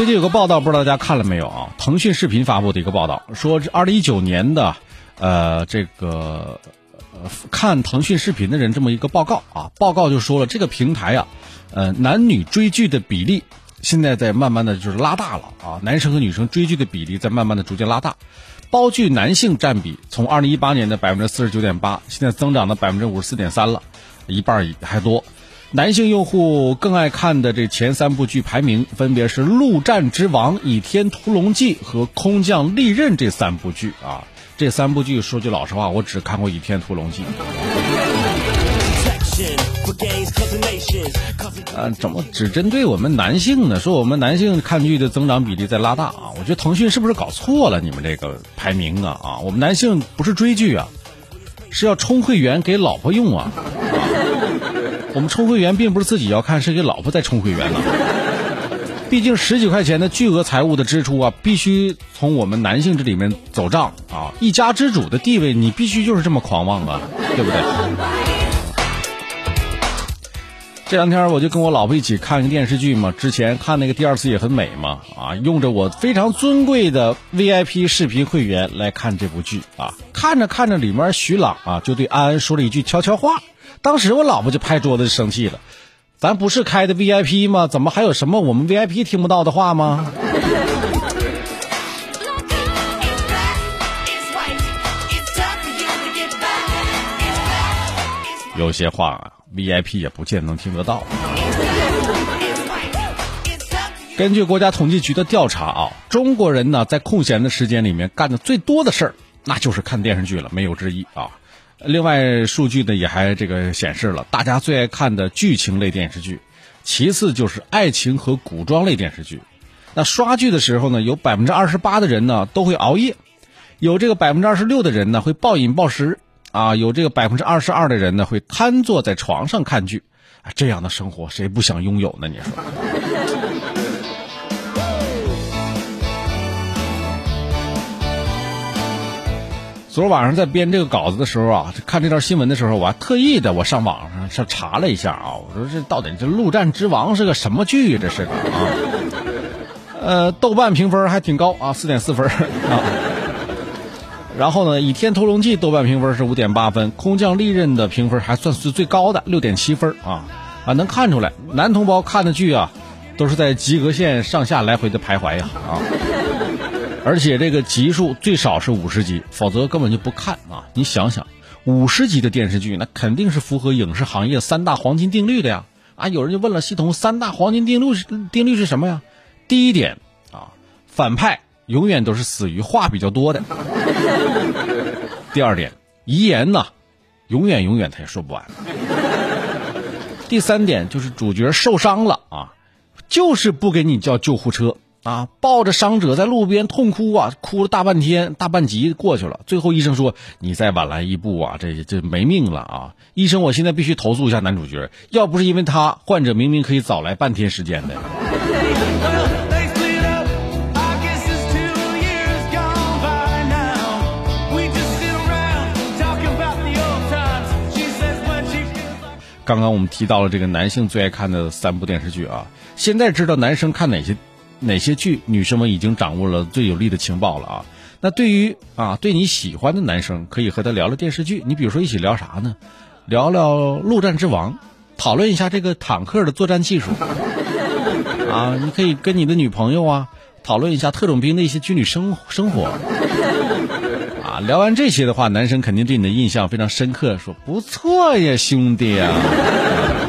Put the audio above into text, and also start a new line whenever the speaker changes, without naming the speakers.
最近有个报道，不知道大家看了没有啊？腾讯视频发布的一个报道，说这二零一九年的，呃，这个呃看腾讯视频的人这么一个报告啊，报告就说了，这个平台啊，呃，男女追剧的比例现在在慢慢的就是拉大了啊，男生和女生追剧的比例在慢慢的逐渐拉大，包剧男性占比从二零一八年的百分之四十九点八，现在增长到百分之五十四点三了，一半还多。男性用户更爱看的这前三部剧排名分别是《陆战之王》《倚天屠龙记》和《空降利刃》这三部剧啊。这三部剧说句老实话，我只看过《倚天屠龙记》。啊，怎么只针对我们男性呢？说我们男性看剧的增长比例在拉大啊？我觉得腾讯是不是搞错了你们这个排名啊？啊，我们男性不是追剧啊，是要充会员给老婆用啊。我们充会员并不是自己要看，是给老婆在充会员呢。毕竟十几块钱的巨额财务的支出啊，必须从我们男性这里面走账啊。一家之主的地位，你必须就是这么狂妄啊，对不对？这两天我就跟我老婆一起看个电视剧嘛，之前看那个第二次也很美嘛，啊，用着我非常尊贵的 VIP 视频会员来看这部剧啊，看着看着里面徐朗啊就对安安说了一句悄悄话。当时我老婆就拍桌子生气了，咱不是开的 VIP 吗？怎么还有什么我们 VIP 听不到的话吗？有些话啊，VIP 也不见能听得到。根据国家统计局的调查啊，中国人呢在空闲的时间里面干的最多的事儿，那就是看电视剧了，没有之一啊。另外，数据呢也还这个显示了，大家最爱看的剧情类电视剧，其次就是爱情和古装类电视剧。那刷剧的时候呢，有百分之二十八的人呢都会熬夜，有这个百分之二十六的人呢会暴饮暴食，啊，有这个百分之二十二的人呢会瘫坐在床上看剧，啊，这样的生活谁不想拥有呢？你说？昨晚上在编这个稿子的时候啊，看这条新闻的时候，我还特意的我上网上上查了一下啊，我说这到底这《陆战之王》是个什么剧？这是个啊？呃，豆瓣评分还挺高啊，四点四分啊。然后呢，《倚天屠龙记》豆瓣评分是五点八分，《空降利刃》的评分还算是最高的，六点七分啊啊，能看出来男同胞看的剧啊，都是在及格线上下来回的徘徊呀啊。而且这个集数最少是五十集，否则根本就不看啊！你想想，五十集的电视剧，那肯定是符合影视行业三大黄金定律的呀！啊，有人就问了，系统三大黄金定律是定律是什么呀？第一点啊，反派永远都是死于话比较多的。第二点，遗言呢，永远永远他也说不完。第三点就是主角受伤了啊，就是不给你叫救护车。啊，抱着伤者在路边痛哭啊，哭了大半天，大半集过去了。最后医生说：“你再晚来一步啊，这这没命了啊！”医生，我现在必须投诉一下男主角，要不是因为他，患者明明可以早来半天时间的。刚刚我们提到了这个男性最爱看的三部电视剧啊，现在知道男生看哪些？哪些剧女生们已经掌握了最有力的情报了啊？那对于啊对你喜欢的男生，可以和他聊聊电视剧。你比如说一起聊啥呢？聊聊《陆战之王》，讨论一下这个坦克的作战技术。啊，你可以跟你的女朋友啊讨论一下特种兵的一些军旅生生活。聊完这些的话，男生肯定对你的印象非常深刻，说不错呀，兄弟啊。